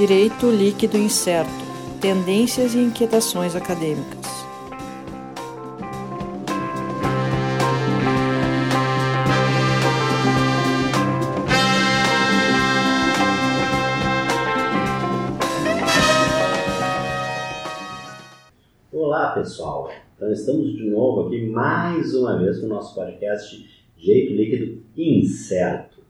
Direito Líquido Incerto Tendências e Inquietações Acadêmicas. Olá pessoal, então estamos de novo aqui mais uma vez no nosso podcast Jeito Líquido Incerto.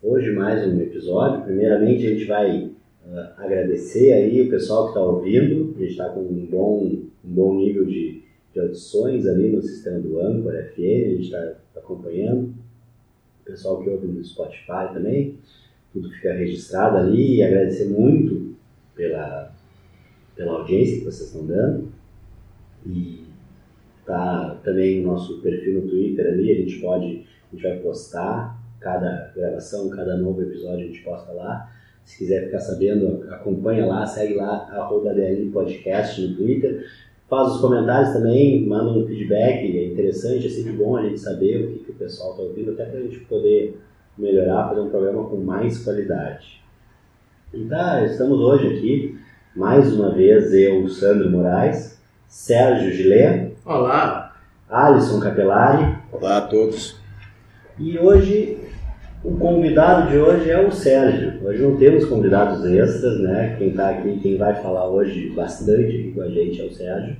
Hoje mais um episódio. Primeiramente a gente vai uh, agradecer aí o pessoal que está ouvindo. A gente está com um bom, um bom nível de, de audições ali no sistema do Anchor FM, a gente está acompanhando. O pessoal que ouve no Spotify também, tudo fica registrado ali e agradecer muito pela, pela audiência que vocês estão dando. E tá também o nosso perfil no Twitter ali, a gente pode, a gente vai postar cada gravação, cada novo episódio a gente posta lá. Se quiser ficar sabendo, acompanha lá, segue lá, arroba DL Podcast no Twitter. Faz os comentários também, manda um feedback, é interessante, é sempre bom a gente saber o que, que o pessoal está ouvindo, até para a gente poder melhorar, fazer um programa com mais qualidade. Então, estamos hoje aqui, mais uma vez, eu, Sandro Moraes, Sérgio Gilé. Olá. Alisson Capelari. Olá a todos. E hoje o convidado de hoje é o Sérgio. Hoje não temos convidados extras, né? Quem está aqui, quem vai falar hoje bastante com a gente é o Sérgio,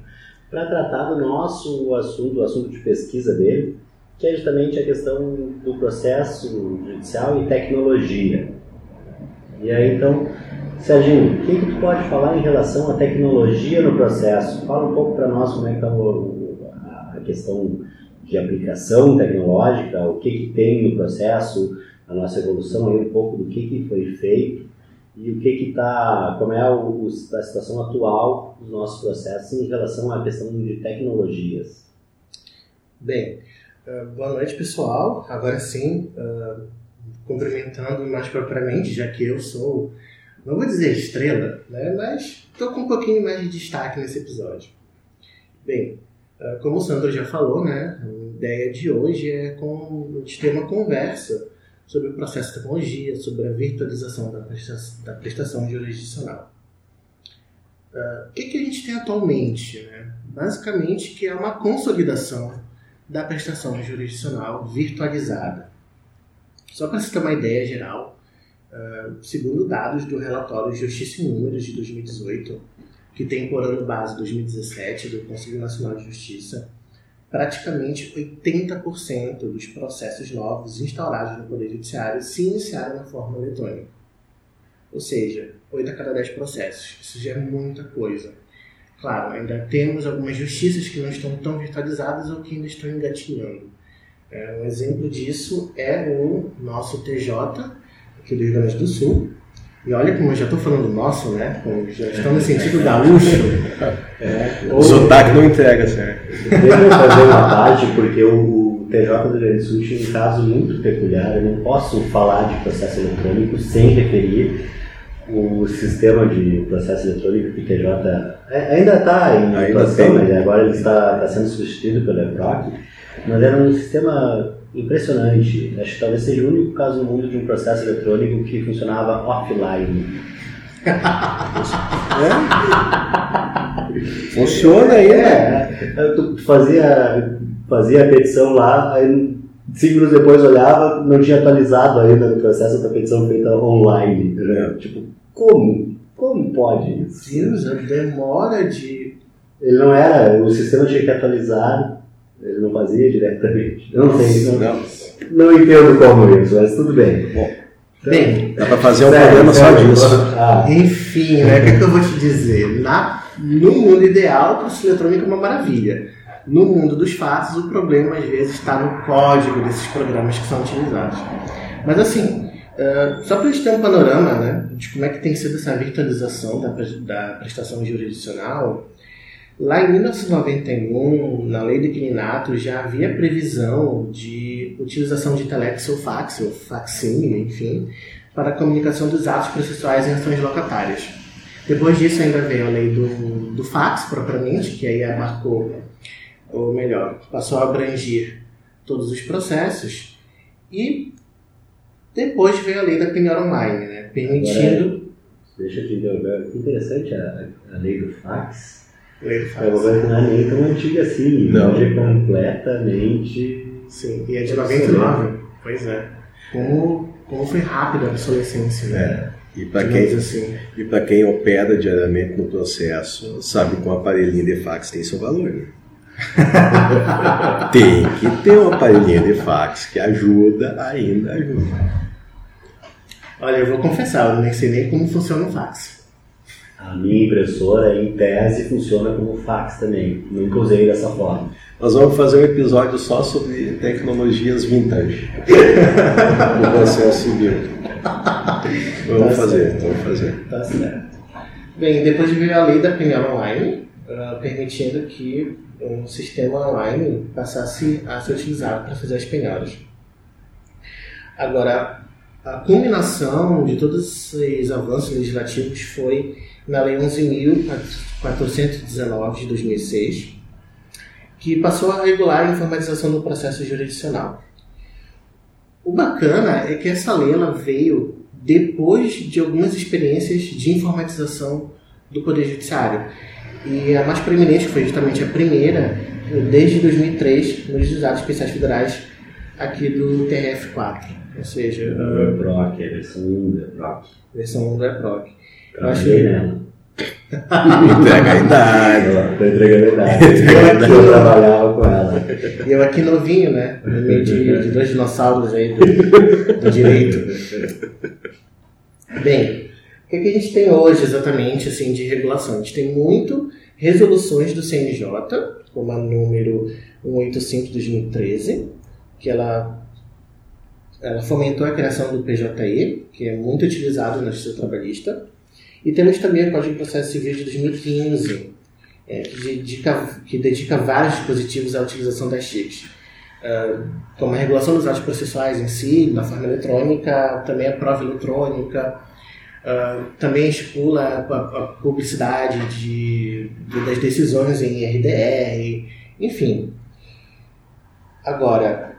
para tratar do nosso assunto, o assunto de pesquisa dele, que é justamente a questão do processo judicial e tecnologia. E aí então, Sérgio, o que, que tu pode falar em relação à tecnologia no processo? Fala um pouco para nós como é que está a questão de aplicação tecnológica, o que, que tem no processo, a nossa evolução aí um pouco do que, que foi feito e o que que está, como é a situação atual dos nossos processos em relação à questão de tecnologias. Bem, uh, boa noite pessoal. Agora sim, uh, cumprimentando mais propriamente, já que eu sou, não vou dizer estrela, né, mas estou com um pouquinho mais de destaque nesse episódio. Bem, uh, como o Sandro já falou, né, a ideia de hoje é com, ter uma conversa sobre o processo de tecnologia, sobre a virtualização da prestação, da prestação jurisdicional. Uh, o que, a gente tem atualmente? Né? Basicamente, que é uma consolidação da prestação jurisdicional virtualizada. Só para se ter uma ideia geral, uh, segundo dados do relatório Justiça e Números de 2018, que tem por ano base 2017 do Conselho Nacional de Justiça, praticamente 80% dos processos novos instaurados no Poder Judiciário se iniciaram na forma eletrônica. Ou seja, 8 a cada 10 processos. Isso já é muita coisa. Claro, ainda temos algumas justiças que não estão tão virtualizadas ou que ainda estão engatinhando. É, um exemplo disso é o nosso TJ, aqui do Rio Grande do Sul, e olha como eu já estou falando nosso, né? Já estamos no sentido gaúcho. É, o sotaque não entrega, certo? Devo fazer uma parte, porque o TJ do Rio Grande do Sul tinha um caso muito peculiar. Eu não posso falar de processo eletrônico sem referir o sistema de processo eletrônico que o TJ é, ainda está em atuação, mas agora ele está, está sendo substituído pelo EPROC. Mas era um sistema impressionante. Acho que talvez seja o único caso no mundo de um processo eletrônico que funcionava offline. é? Funciona aí, né? É, tu fazia, fazia a petição lá, aí cinco minutos depois olhava, não tinha atualizado ainda no processo da petição feita online. Né? Tipo, como? Como pode isso? Sim, a demora de. Ele não era, o sistema tinha que atualizar ele não fazia diretamente. Eu não sei, não, não. não entendo como isso, mas tudo bem. Bom, bem, dá para fazer um programa só disso. Ah. Enfim, né, o que, é que eu vou te dizer? Na, no mundo ideal, o processo eletrônico é uma maravilha. No mundo dos fatos, o problema às vezes está no código desses programas que são utilizados. Mas assim, uh, só para a gente ter um panorama né, de como é que tem sido essa virtualização da, da prestação jurisdicional, Lá em 1991, na lei do inquilinato, já havia previsão de utilização de telex ou fax, ou facsímile, enfim, para a comunicação dos atos processuais em ações locatárias. Depois disso ainda veio a lei do, do fax, propriamente, que aí abarcou, ou melhor, passou a abranger todos os processos, e depois veio a lei da penhora online, né, permitindo Deixa eu te interromper. Que interessante a, a lei do fax. É uma coisa que não é nem tão antiga assim. Não. É completamente. Sim, e é de 99. Pois é. Como, como foi rápida a obsolescência, né? E para quem, assim. e pra quem opera diariamente no processo, sabe que um aparelhinho de fax tem seu valor. Né? tem que ter um aparelhinho de fax que ajuda, ainda ajuda. Olha, eu vou confessar, eu nem sei nem como funciona o fax. A minha impressora, em tese, funciona como fax também. Nunca usei dessa forma. Nós vamos fazer um episódio só sobre tecnologias vintage no processo civil. Vamos Tá fazer, certo. vamos fazer. Tá certo. Bem, depois veio a lei da penhora online, ah, permitindo que um sistema online passasse a ser utilizado para fazer as penhoras. Agora, a culminação de todos esses avanços legislativos foi na Lei 11.419 de 2006, que passou a regular a informatização do processo jurisdicional. O bacana é que essa lei ela veio depois de algumas experiências de informatização do Poder Judiciário. E a mais preeminente, que foi justamente a primeira, desde 2003, nos juizados especiais federais aqui do TRF4, ou seja, O a EPROC, a versão 1 do EPROC. versão do EPROC. Eu acho que- nela. Entrega a idade. Estou entregando a idade. Entrega Eu idade. trabalhava com ela. E eu aqui novinho, né? No meio de, de dois dinossauros aí do, do direito. Bem, o que, que a gente tem hoje exatamente assim de regulação? A gente tem muito resoluções do CNJ, como a número 185 de 2013, que ela, ela fomentou a criação do PJE, que é muito utilizado na justiça trabalhista. E temos também o Código de Processo Civil de 2015, é, que, dedica, que dedica vários dispositivos à utilização das chips. Uh, como a regulação dos atos processuais em si, da forma eletrônica, também a prova eletrônica, uh, também estipula a, a publicidade de, de- das decisões em RDR, enfim. Agora,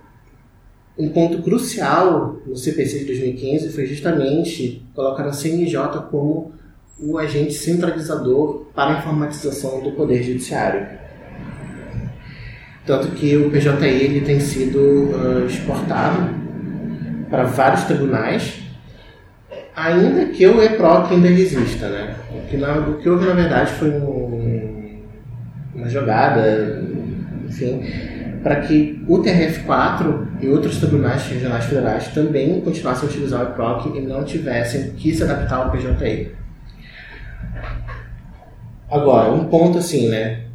um ponto crucial no CPC de 2015 foi justamente colocar a CNJ como o agente centralizador para a informatização do Poder Judiciário. Tanto que o PJI ele tem sido ah, exportado para vários tribunais, ainda que o EPROC ainda exista. Né? O, que na, o que houve, na verdade, foi um- uma jogada, enfim, para que o TRF4 e outros tribunais regionais federais também continuassem a utilizar o EPROC e não tivessem que se adaptar ao PJI. Agora, um ponto assim, né,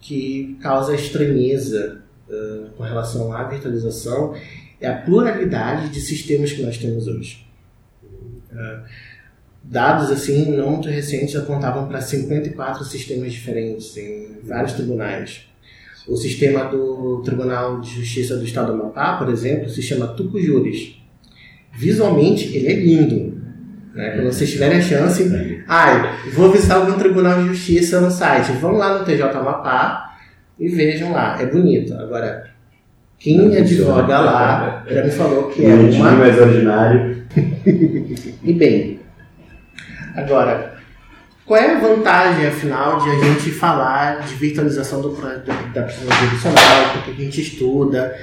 que causa estranheza uh, com relação à virtualização é a pluralidade de sistemas que nós temos hoje. Uh, dados assim não muito recentes apontavam para 54 sistemas diferentes em vários tribunais. O sistema do Tribunal de Justiça do Estado do Amapá, por exemplo, se chama Tucujuris. Visualmente ele é lindo. Né? Quando vocês tiverem a chance, ah, vou visitar algum tribunal de justiça no site. Vão lá no TJ Amapá e vejam lá. É bonito. Agora, quem advoga lá já me falou que é Bonitinho, uma. mais ordinário. E bem, agora, qual é a vantagem, afinal, de a gente falar de virtualização do, pro- da, prisão jurisdicional? Por que a gente estuda?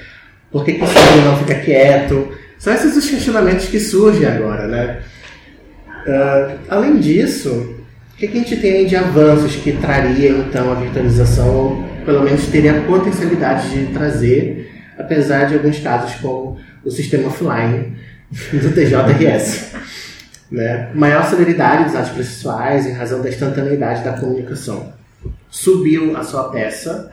Por que, que o Estado não fica quieto? São esses os questionamentos que surgem agora, né? Ah, além disso, o que, a gente tem de avanços que traria então a virtualização, ou pelo menos teria a potencialidade de trazer, apesar de alguns casos como o sistema offline do TJRS? Né? Maior celeridade dos atos processuais em razão da instantaneidade da comunicação. Subiu a sua peça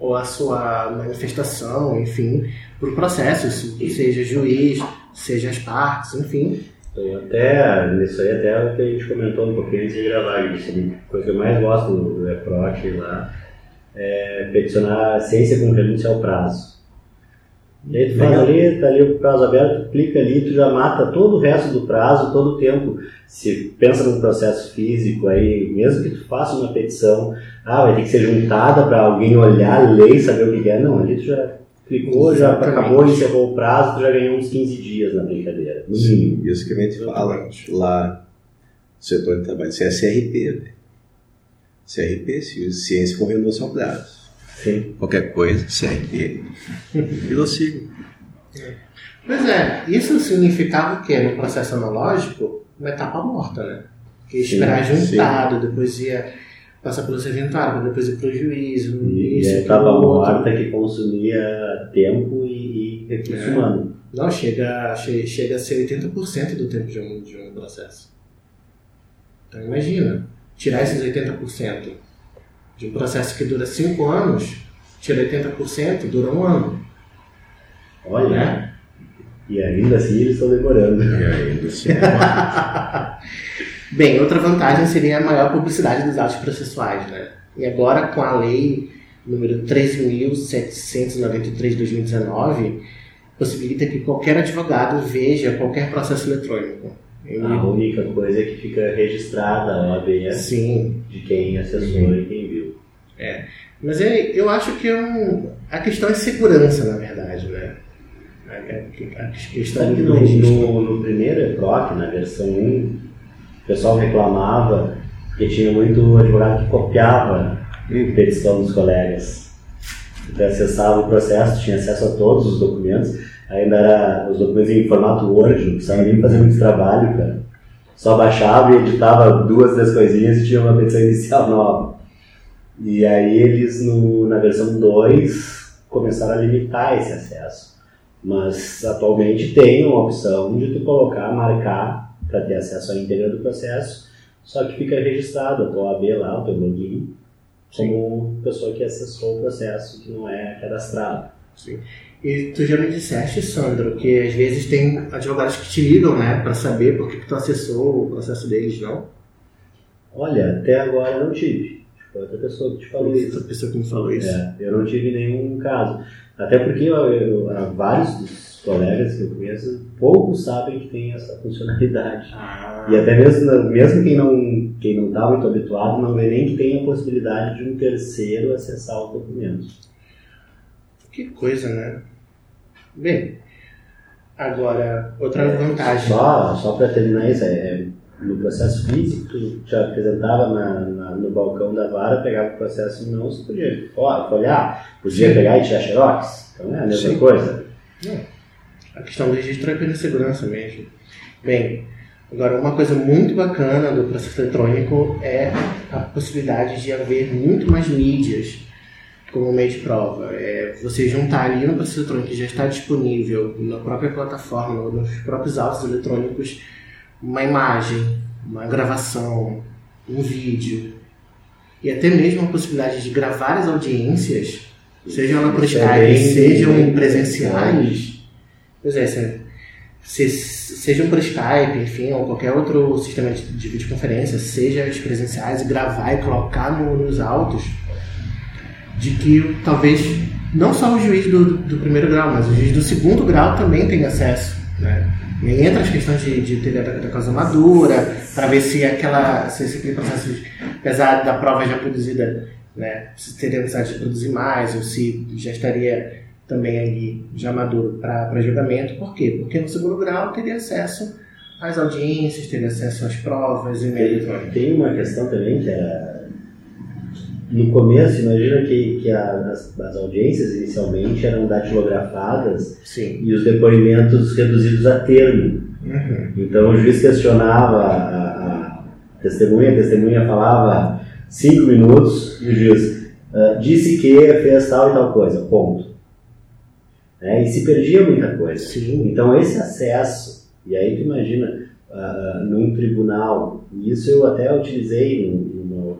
ou a sua manifestação, enfim, para o processo, seja juiz, seja as partes, enfim. Então, até, nisso aí até o que a gente comentou um pouquinho antes de gravar, a coisa que eu mais gosto do, EPROC lá é peticionar a ciência com renúncia ao prazo. E aí tu faz ali, tá ali o prazo aberto, tu clica ali, tu já mata todo o resto do prazo, todo o tempo. Se pensa num processo físico aí, mesmo que tu faça uma petição, ah, vai ter que ser juntada para alguém olhar, ler e saber o que é. Não, ali tu já clicou, já acabou, encerrou o prazo, tu já ganhou uns 15 dias na brincadeira, no mínimo. Isso que a gente fala lá. setor de trabalho. Isso é CRP, né? CRP, Ciência com ao Prazo. Sim. Qualquer coisa, CRP. Sigla. Pois é, isso significava o quê? No processo analógico, uma etapa morta, né? Que esperar Sim, juntado, depois ia passar pelo serventuário, depois ir pro juízo, E, isso, e a etapa morta que consumia tempo e, e recurso É. humano. Não, chega, che- chega a ser 80% do tempo de um, de um processo. Então imagina, tirar esses 80% de um processo que dura 5 anos, tira 80%, dura um ano. Olha, Né? e ainda assim eles estão demorando. E ainda assim. Bem, outra vantagem seria a maior publicidade dos atos processuais, né? E agora com a lei número 13.793 de 2019, possibilita que qualquer advogado veja qualquer processo eletrônico. Ele- A única coisa é que fica registrada a OAB Sim, de quem acessou e quem viu. mas é, eu acho que é um, a questão é segurança, na verdade, né? A, questão Sabe que no, no, no primeiro EPROC, na versão 1, o pessoal reclamava que tinha muito advogado que copiava a petição dos colegas. Então acessava o processo, tinha acesso a todos os documentos, ainda era os documentos em formato Word, não precisava nem fazer muito trabalho, cara. Só baixava e editava duas, três coisinhas e tinha uma petição inicial nova. E aí eles, no, na versão 2, começaram a limitar esse acesso. Mas atualmente tem uma opção de tu colocar, marcar para ter acesso à íntegra do processo, só que fica registrado a tua OAB lá, o teu login, como pessoa que acessou o processo, que não é cadastrado. E tu já me disseste, Sandro, que às vezes tem advogados que te ligam, né, pra saber por que, tu acessou o processo deles, não? Olha, até agora eu não tive. Foi outra pessoa que te falou isso. Essa pessoa que me falou isso. É, eu não tive nenhum caso. Até porque eu, eu- vários dos colegas que eu conheço, poucos sabem que tem essa funcionalidade. Ah, E até mesmo, mesmo quem não quem não está muito habituado, não vê nem que tem a possibilidade de um terceiro acessar o documento. que coisa, né? Bem, agora, outra vantagem. Só, só para terminar isso, é, é, no processo físico, tu te apresentava na, na- no balcão da vara, pegava o processo em mãos, podia ó, folhear, podia pegar e tirar xerox. Então é a mesma Sim. coisa. A questão do registro é pela segurança mesmo. Bem, agora uma coisa muito bacana do processo eletrônico é a possibilidade de haver muito mais mídias como meio de prova. É você juntar ali no processo eletrônico que já está disponível na própria plataforma, no- nos próprios autos eletrônicos, uma imagem, uma gravação, um vídeo e até mesmo a possibilidade de gravar as audiências, sejam elas por Skype, sejam bem presenciais. Pois é, se, se, sejam por Skype, enfim, ou qualquer outro sistema de, de videoconferência, seja as presenciais, e gravar e colocar no- nos autos, de que talvez não só o juiz do, do primeiro grau, mas o juiz do segundo grau também tem acesso. Né? E entra as questões de, de teoria da, causa madura, para ver se, aquela, se esse processo, apesar da prova já produzida, né, se teria necessidade de produzir mais, ou se já estaria também ali já maduro para julgamento. Por quê? Porque no segundo grau teria acesso às audiências, teria acesso às provas, Tem, eletrônico. tem uma questão também que era. No começo, imagina que, que a- as, as audiências inicialmente eram datilografadas Sim. e os depoimentos reduzidos a termo. Uhum. Então o juiz questionava a, a testemunha, a testemunha falava cinco minutos e o juiz ah, disse que fez tal e tal coisa, ponto. Né? E se perdia muita coisa. Sim. Então esse acesso, e aí tu imagina, ah, num tribunal, e isso eu até utilizei numa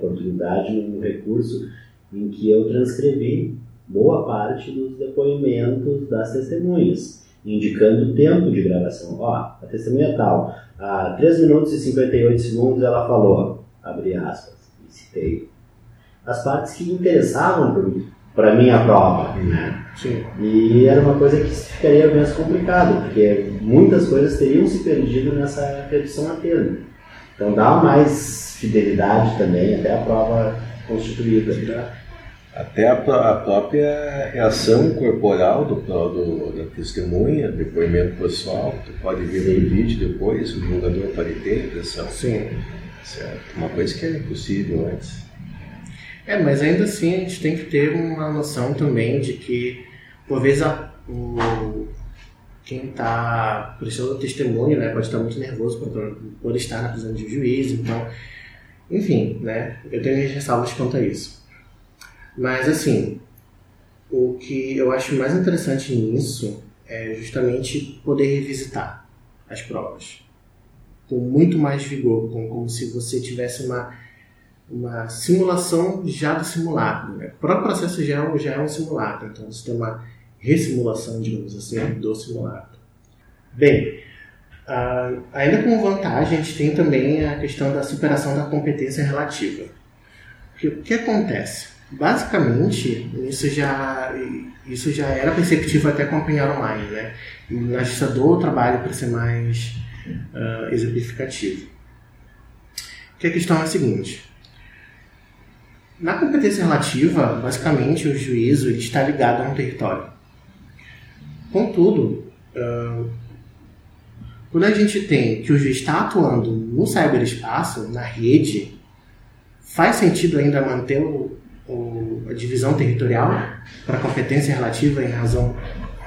oportunidade, num recurso em que eu transcrevi boa parte dos depoimentos das testemunhas, indicando o tempo de gravação. Ó, a testemunha tal, há 3 minutos e 58 segundos ela falou, abre aspas, e citei. As partes que interessavam para mim a prova, né? Sim. E era uma coisa que ficaria menos complicado, porque muitas coisas teriam se perdido nessa redução a termo. Então dá mais fidelidade também até a prova constituída. Até a, a própria reação corporal do, do- da testemunha, depoimento pessoal, tu pode ver no vídeo depois, o julgador pode ter a impressão. Sim. Certo. Uma coisa que era impossível antes. É, mas ainda assim a gente tem que ter uma noção também de que, por vezes, a, o, quem está prestando testemunho né, pode estar muito nervoso por, por estar na prisão de juiz, então, enfim, né, eu tenho ressalvas quanto a isso. Mas, assim, o que eu acho mais interessante nisso é justamente poder revisitar as provas com muito mais vigor, com, como se você tivesse uma, uma simulação já do simulacro. Né? O próprio processo já, é já é um simulacro, então você tem uma ressimulação, digamos assim, do simulacro. Bem, ainda com vantagem, a gente tem também a questão da superação da competência relativa. O que acontece? Basicamente, isso já, isso já era perceptível até com a Penhora Online. Né? A justiça do trabalho para ser mais uh, exemplificativo. Que a questão é a seguinte. Na competência relativa, basicamente, o juízo está ligado a um território. Contudo, uh, quando a gente tem que o juiz está atuando no cyberespaço, na rede, faz sentido ainda manter o, o, a divisão territorial para competência relativa em razão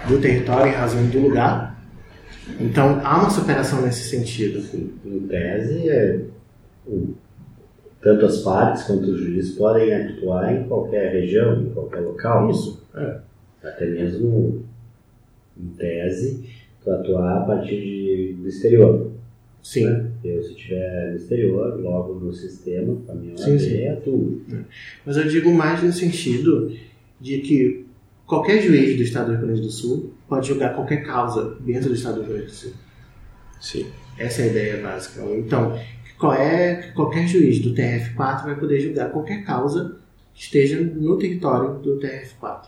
do território, em razão do lugar? Então há uma superação nesse sentido. Em tese, é, tanto as partes quanto os juízes podem atuar em qualquer região, em qualquer local. Isso. É. Até mesmo, em tese, tu atuar a partir de, do exterior. Sim. Né? Eu, se estiver no exterior, logo no sistema, para mim, sim, sim. é tudo. É. Mas eu digo mais no sentido de que qualquer juiz do Estado do Rio Grande do Sul pode julgar qualquer causa dentro do Estado do Rio Grande do Sul. Sim. Essa é a ideia básica. Então, qual é, qualquer juiz do TRF4 vai poder julgar qualquer causa que esteja no território do TRF4.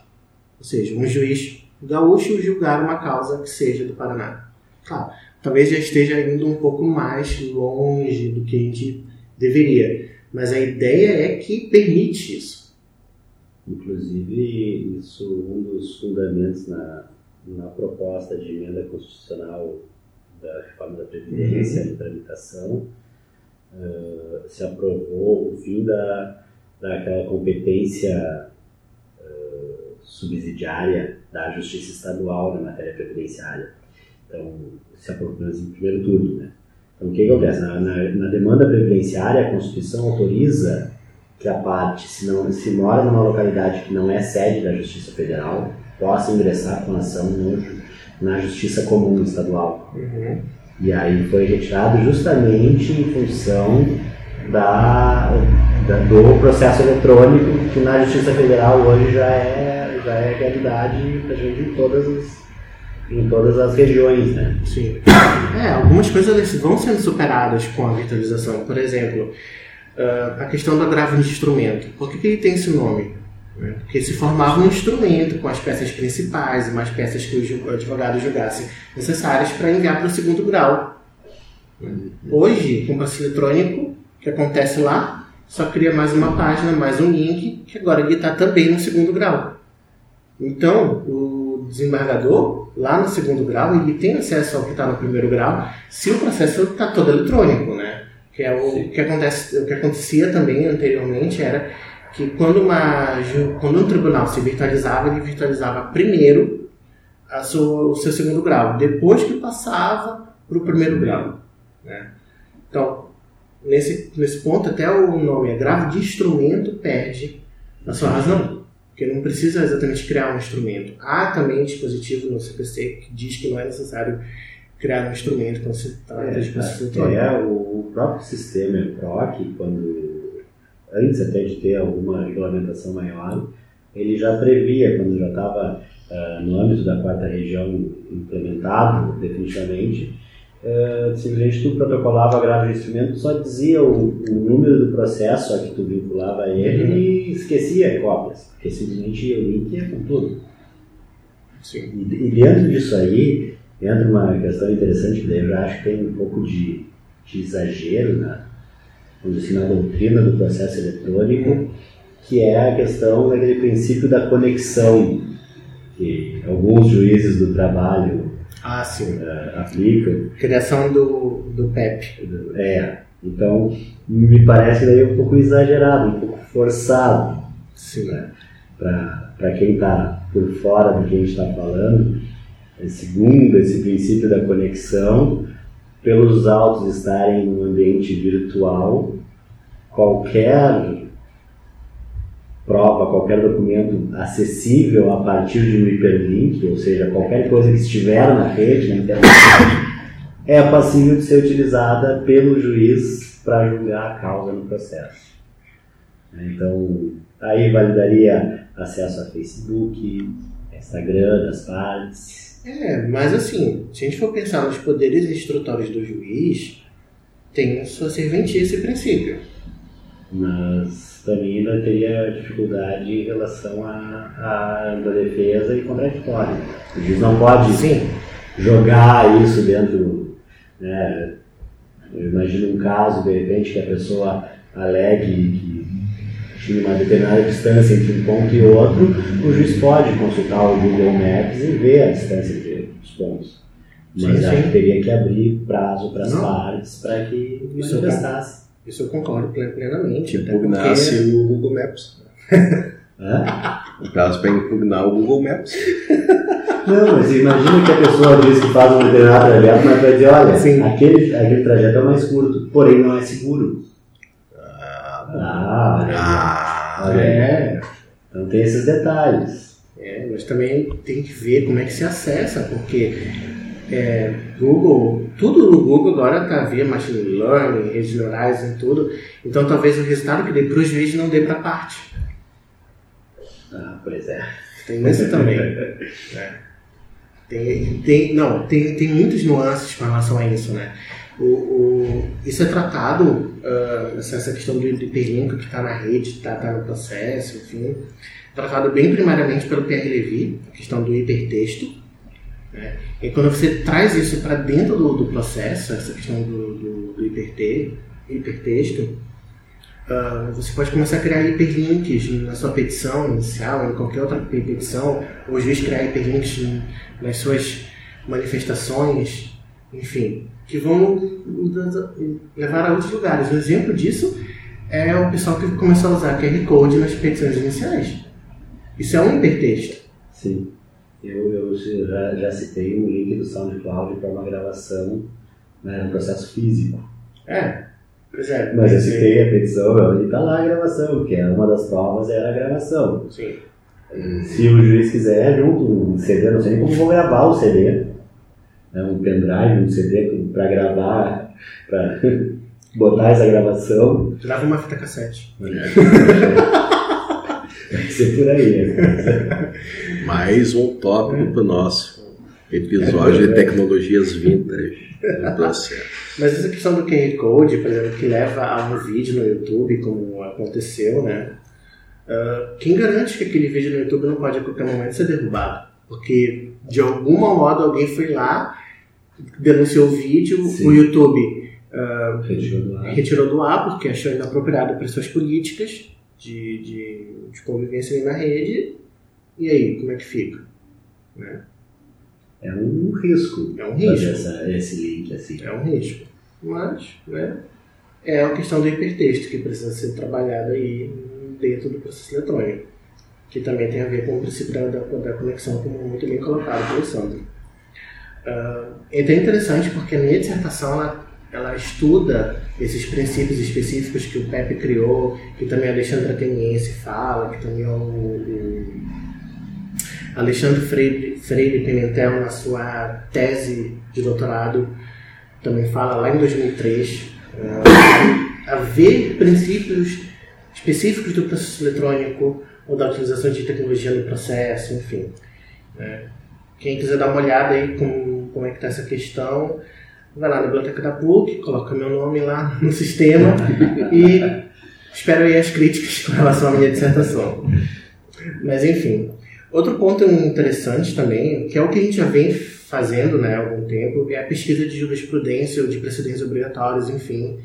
Ou seja, um juiz gaúcho julgar uma causa que seja do Paraná. Claro, talvez já esteja indo um pouco mais longe do que a gente deveria, mas a ideia é que permite isso. Inclusive, isso um dos fundamentos na, na proposta de emenda constitucional da reforma da Previdência uhum. em tramitação, uh, se aprovou o fim da, daquela competência subsidiária da Justiça Estadual na matéria previdenciária. Então, se aprovou em primeiro turno. Né? Então, o que acontece? Na, na, na, demanda previdenciária, a Constituição autoriza que a parte, se, não, se mora numa localidade que não é sede da Justiça Federal, possa ingressar com ação no, na Justiça Comum Estadual. Uhum. E aí foi retirado justamente em função da, da, do processo eletrônico, que na Justiça Federal hoje já é, já é realidade gente em todas as, em todas as regiões, né? Sim. É, algumas coisas vão sendo superadas com a virtualização. Por exemplo, uh, a questão do agravo de instrumento. Por que, que ele tem esse nome? Né? Porque se formava um instrumento com as peças principais e mais peças que o advogado julgasse necessárias para enviar para o segundo grau. Hoje, com o processo eletrônico, que acontece lá, só cria mais uma página, mais um link, que agora ele está também no segundo grau. Então, o desembargador, lá no segundo grau, ele tem acesso ao que está no primeiro grau, se o processo está todo eletrônico, né? Que é o que, acontece, o que acontecia também anteriormente era que quando, uma, quando um tribunal se virtualizava, ele virtualizava primeiro a sua, o seu segundo grau, depois que passava para o primeiro grau. Né? Então, nesse, nesse ponto, até o nome agravo de instrumento perde a sua razão, porque não precisa exatamente criar um instrumento. Há também dispositivo no CPC que diz que não é necessário criar um instrumento quando se trata é, de processo É, o próprio sistema PROC, quando antes até de ter alguma regulamentação maior, ele já previa, quando já estava uh, no âmbito da quarta região implementado definitivamente, uh, simplesmente tu protocolava grave de instrumento, só dizia o, o, número do processo a que tu vinculava a ele uhum. e esquecia cópias, porque simplesmente o link ia com tudo. Sim. E, e, dentro disso aí, entra uma questão interessante que eu já acho que tem um pouco de, de exagero né? vamos dizer, na doutrina do processo eletrônico, que é a questão daquele princípio da conexão, que alguns juízes do trabalho ah, uh, aplicam. Criação do, do PEP. É, Então, me parece daí um pouco exagerado, um pouco forçado. Sim. Né? Para quem está por fora do que a gente está falando, segundo esse princípio da conexão, pelos autos estarem num ambiente virtual, qualquer prova, qualquer documento acessível a partir de um hiperlink, ou seja, qualquer coisa que estiver na rede, na internet, é passível de ser utilizada pelo juiz para julgar a causa no processo. Então, aí validaria acesso a Facebook, Instagram das partes. É, mas assim, se a gente for pensar nos poderes instrutórios do juiz, tem sua serventia esse princípio. Mas também ainda teria dificuldade em relação à, defesa e contraditório. O juiz não pode Sim. jogar isso dentro. Né? Eu imagino um caso, de repente, que a pessoa alegue que tinha uma determinada distância entre um ponto e outro, o juiz pode consultar o Google Maps e ver a distância entre os pontos. Mas Sim, sim. teria que abrir prazo para as partes para que Isso eu manifestasse. Isso eu concordo plen- plenamente. Impugnasse porque- o Google Maps. Hã? No caso, para impugnar o Google Maps. Não, mas imagina que a pessoa diz que faz um determinado trajeto, mas vai dizer, olha, Sim. aquele, aquele trajeto é mais curto, porém não é seguro. Ah, Ah, olha ah, aí. É, Então tem esses detalhes. é, mas também tem que ver como é que se acessa, porque é, Google, tudo no Google agora está via machine learning, redes neurais e tudo. Então talvez o resultado que dê para o juiz não dê para a parte. Ah, pois é. Tem isso também. né? Tem, tem, não, tem, tem muitas nuances com relação a isso, né? O, o- isso é tratado, essa, essa questão do hiperlink que está na rede, está tá no processo, enfim, tratado bem primariamente pelo Pierre Levy, a questão do hipertexto. Né? E quando você traz isso para dentro do, do processo, essa questão do, do, do hiperte, hipertexto, ah, você pode começar a criar hiperlinks na sua petição inicial, em qualquer outra petição, ou o juiz criar hiperlinks nas suas manifestações, enfim, que vão levar a outros lugares. Um exemplo disso é o pessoal que começou a usar QR Code nas petições iniciais. Isso é um hipertexto. Sim. Eu, eu já, já citei um link do SoundCloud para uma gravação né, no processo físico. É, pois é. Mas eu citei a petição, e está lá a gravação, que é uma das provas era a gravação. Sim. Se o juiz quiser, junto um CD, não sei nem como vou gravar o CD, né, um pendrive, um CD para gravar, para botar essa gravação, Grava uma fita cassete. vai ser por aí. Né? mais um tópico para o nosso episódio de tecnologias vintage do processo. Mas essa questão do QR Code, por exemplo, que leva a um vídeo no YouTube, como aconteceu, né? Ah, quem garante que aquele vídeo no YouTube não pode a qualquer momento ser derrubado? Porque de alguma modo alguém foi lá, denunciou o vídeo, Sim. o YouTube ah, Retirou do ar. retirou do ar porque achou inapropriado para suas políticas de, de, de convivência ali na rede. E aí, como é que fica? Né? É um risco. É um risco. essa- esse link assim. É um risco. Mas, né, é a questão do hipertexto que precisa ser trabalhada aí dentro do processo eletrônico. Que também tem a ver com o princípio da, da, conexão, como muito bem colocado pelo Sandro. Ah, é interessante porque a minha dissertação ela, ela estuda esses princípios específicos que o Pepe criou, que também a Alexandra Teniense fala, que também o, o Alexandre Freire, Freire Pimentel, na sua tese de doutorado, também fala lá em 2003, eh, haver princípios específicos do processo eletrônico ou da utilização de tecnologia no processo, enfim. né? Quem quiser dar uma olhada aí com, como é que está essa questão, vai lá na biblioteca da PUC, coloca meu nome lá no sistema e espero aí as críticas com relação à minha dissertação. Mas enfim, outro ponto interessante também, que é o que a gente já vem fazendo né, há algum tempo, é a pesquisa de jurisprudência ou de precedentes obrigatórios, enfim,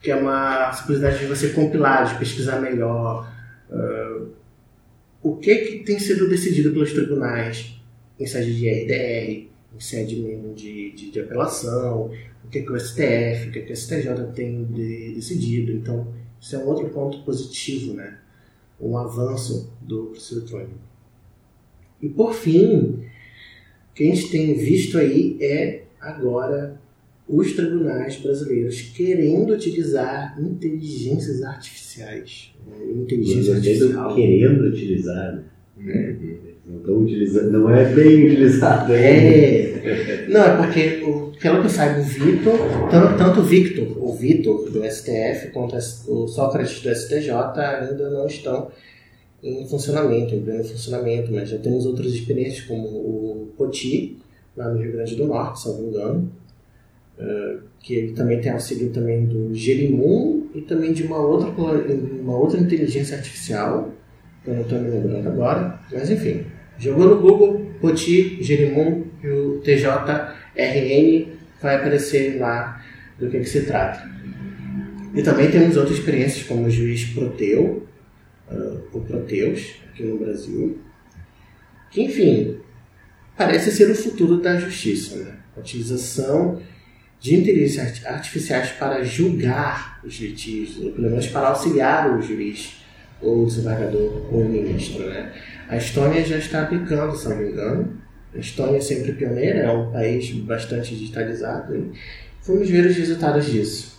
que é uma possibilidade de você compilar, de pesquisar melhor ah, o que, que tem sido decidido pelos tribunais em sede de RDR, em sede mesmo de, de, de apelação, o que, que o STF, o que, que o STJ tem de, decidido. Então, isso é um outro ponto positivo, né? Um avanço do processo eletrônico. E por fim, o que a gente tem visto aí é agora os tribunais brasileiros querendo utilizar inteligências artificiais. né? Inteligência artificial. querendo utilizar, né? Não estão utilizando, não é bem utilizado. É. Não, é porque, o, pelo que eu saiba, o Vitor, tanto, tanto o Victor, o Vitor do STF, quanto o Sócrates do STJ ainda não estão em funcionamento, em pleno funcionamento, mas já temos outras experiências, como o Poti, lá no Rio Grande do Norte, se não me engano, eh, que ele também tem auxílio também do Gerimum e também de uma outra, uma outra inteligência artificial, que eu não estou me lembrando agora, mas enfim, jogou no Google, Poti, Gerimum e o TJRN vai aparecer lá do que, que se trata. E também temos outras experiências como o juiz Proteu, uh, o Proteus, aqui no Brasil, que enfim, parece ser o futuro da justiça, né? A utilização de inteligências art- artificiais para julgar os litígios, ou pelo menos para auxiliar o juiz, ou o desembargador, ou o ministro, né? A Estônia já está aplicando, se não me engano. A Estônia é sempre pioneira, é um país bastante digitalizado. E vamos ver os resultados disso.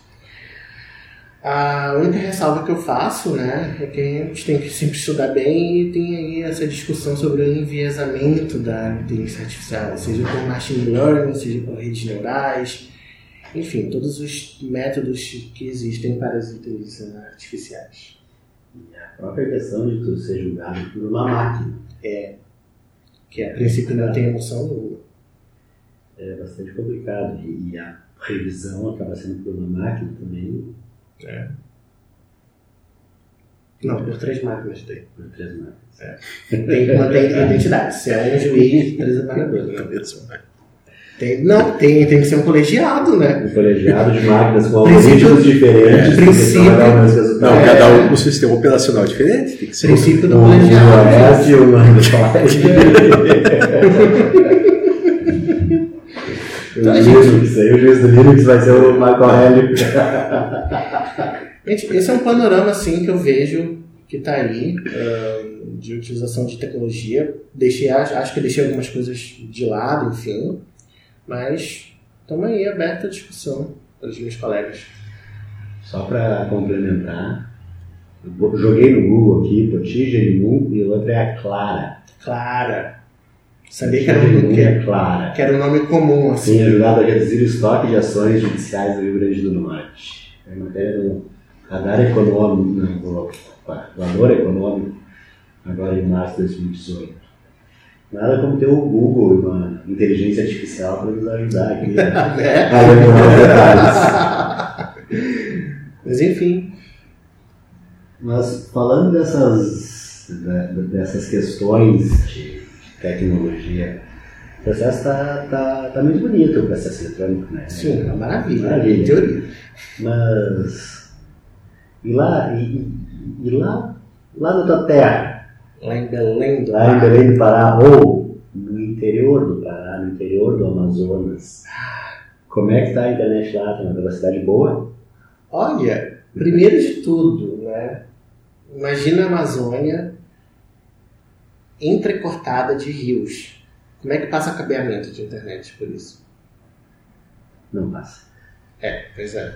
A única ressalva que eu faço, né, é que a gente tem que sempre estudar bem e tem aí essa discussão sobre o enviesamento da inteligência artificial, seja por machine learning, seja por redes neurais, enfim, todos os métodos que existem para as inteligências artificiais. A própria questão de tu ser julgado por uma máquina Que a princípio não tem emoção nenhuma. é bastante complicado. E, e a revisão acaba sendo por uma máquina também, Não, por três máquinas tem. por três máquinas. Tem que manter a identidade. Se é um juiz, três desembargadores. Né? Tem, não, tem, tem que ser um colegiado, né? Um colegiado de máquinas com algoritmos diferentes, que princípio-. Não, É. cada um com um sistema operacional diferente. Tem que ser. Princípio do Um colegiado. Oeste e um. Então, gente- Linux, aí o juiz do Linux vai ser o Marco Aurélio. Gente, esse é um panorama assim que eu vejo que está aí ahn, de utilização de tecnologia. Deixei, acho, acho que deixei algumas coisas de lado, enfim, mas estamos aí aberta à discussão para os meus colegas. Só para complementar, joguei no Google aqui, Poti, Gerimum, e o outro é a Clara. Clara. Sabia que era um, Gerimum que, é Clara. que era um nome comum, assim. Sim, ajudado a reduzir o estoque de ações judiciais do Rio Grande do Norte. É matéria do radar econômico, não, do valor econômico, agora em março de 2018. Nada como ter o Google e uma inteligência artificial para nos ajudar aqui né? Mas enfim, Mas falando dessas, dessas questões de tecnologia, o processo está tá, tá muito bonito, o processo eletrônico, né? sim, uma maravilha. Maravilha. Em teoria. Mas. E lá, e- e lá, lá na tua terra, Lá em Belém do lá em Pará. Belém do Pará, ou no interior do Pará, no interior do Amazonas, como é que está a internet lá? Tem uma velocidade boa? Olha, primeiro de tudo, né? Imagina a Amazônia entrecortada de rios. Como é que passa cabeamento de internet por isso? Não passa. É, pois é.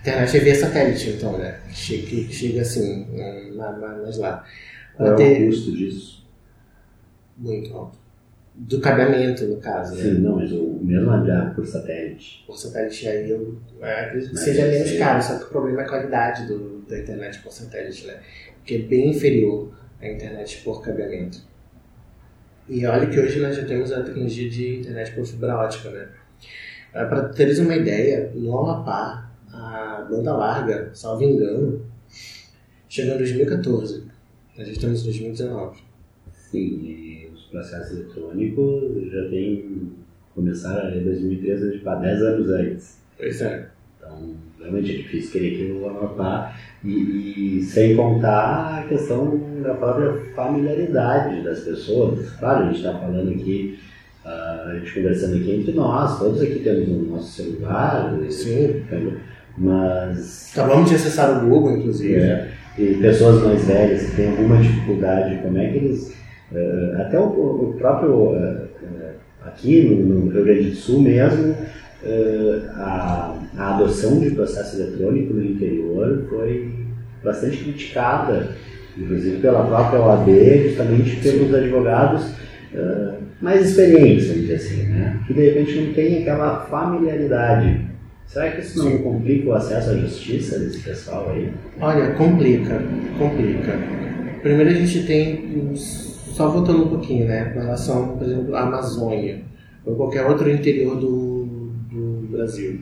Internet é via satélite, então, né? Chega, chega assim, mas lá. Qual é Até o custo disso? muito alto. Do cabeamento, no caso, né? Sim, não, mas o mesmo olhar por satélite. Por satélite aí eu é, acredito que Mas seja deve menos ser. caro, só que o problema é a qualidade do, da internet por satélite, né? Que é bem inferior à internet por cabeamento. E olha que hoje nós já temos a tecnologia de internet por fibra ótica, né? Para teres uma ideia, no Amapá, a banda larga, salvo engano, chegou em 2014. Nós já estamos em 2019. Sim, e os processos eletrônicos já tem começaram em 2013, tipo, há 10 anos antes. Pois é. Então, realmente é difícil querer que o Amapá, e, e sem contar a questão da própria familiaridade das pessoas. Claro, a gente está falando aqui, a, a gente conversando aqui entre nós, todos aqui temos o nosso celular, Sim. mas Acabamos de acessar o Google, inclusive. é, e pessoas mais velhas que têm alguma dificuldade, como é que eles. eh, até o, o próprio. eh, aqui no, no Rio Grande do Sul mesmo, eh, a, a adoção de processo eletrônico no interior foi bastante criticada, inclusive pela própria OAB, justamente pelos advogados mais experientes, vamos dizer assim, né? que de repente não tem aquela familiaridade. Será que isso não complica o acesso à justiça desse pessoal aí? Olha, complica, complica. Primeiro a gente tem, só voltando um pouquinho, né, com relação, por exemplo, à Amazônia ou qualquer outro interior do, do Brasil.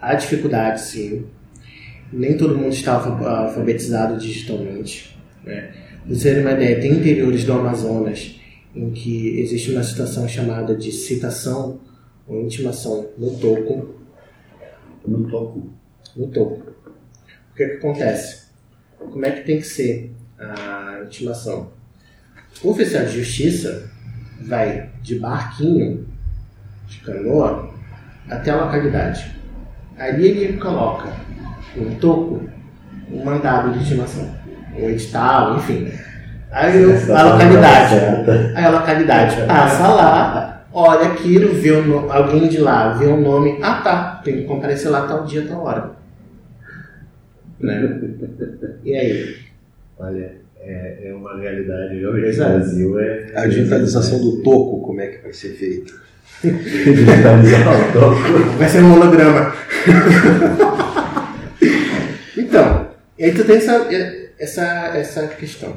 Há dificuldade, sim. Nem todo mundo está alfa- alfabetizado digitalmente. Né? Você ter uma ideia, tem interiores do Amazonas em que existe uma situação chamada de citação ou intimação no toco, No toco. no topo. O que, que acontece? Como é que tem que ser a intimação? O oficial de justiça vai de barquinho, de canoa, até a localidade. Ali ele coloca no topo um mandado de intimação, um edital, enfim. Aí o- a localidade, Aí a localidade passa lá, olha aquilo, vê no- alguém de lá, vê o nome, ah tá, tem que comparecer lá tal dia, tal hora. Né? E aí? Olha, é, é uma realidade realmente. O é. Brasil é. A digitalização do toco, como é que vai ser feita? digitalizar o toco. Vai ser um holograma. então, e aí tu tem essa, essa, essa questão.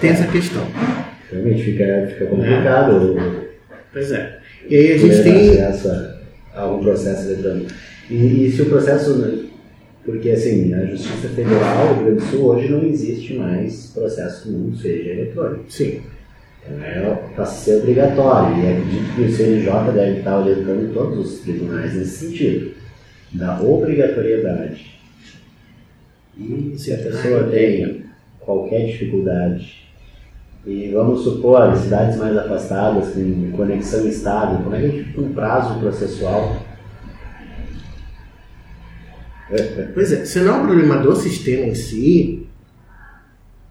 Tem essa questão. Realmente fica, fica complicado. Pois é. E aí a gente tem. acesso a um processo eletrônico. E, e se o processo. Porque assim, a Justiça Federal do Rio Grande do Sul hoje não existe mais processo que não seja eletrônico. Sim, É, passa a ser obrigatório. E acredito que o CNJ deve estar orientando todos os tribunais nesse sentido, da obrigatoriedade. E se a pessoa tem qualquer dificuldade, e vamos supor, em cidades mais afastadas, com conexão estável, como é que a gente fica um prazo processual? Pois é, se não é um problema do sistema em si,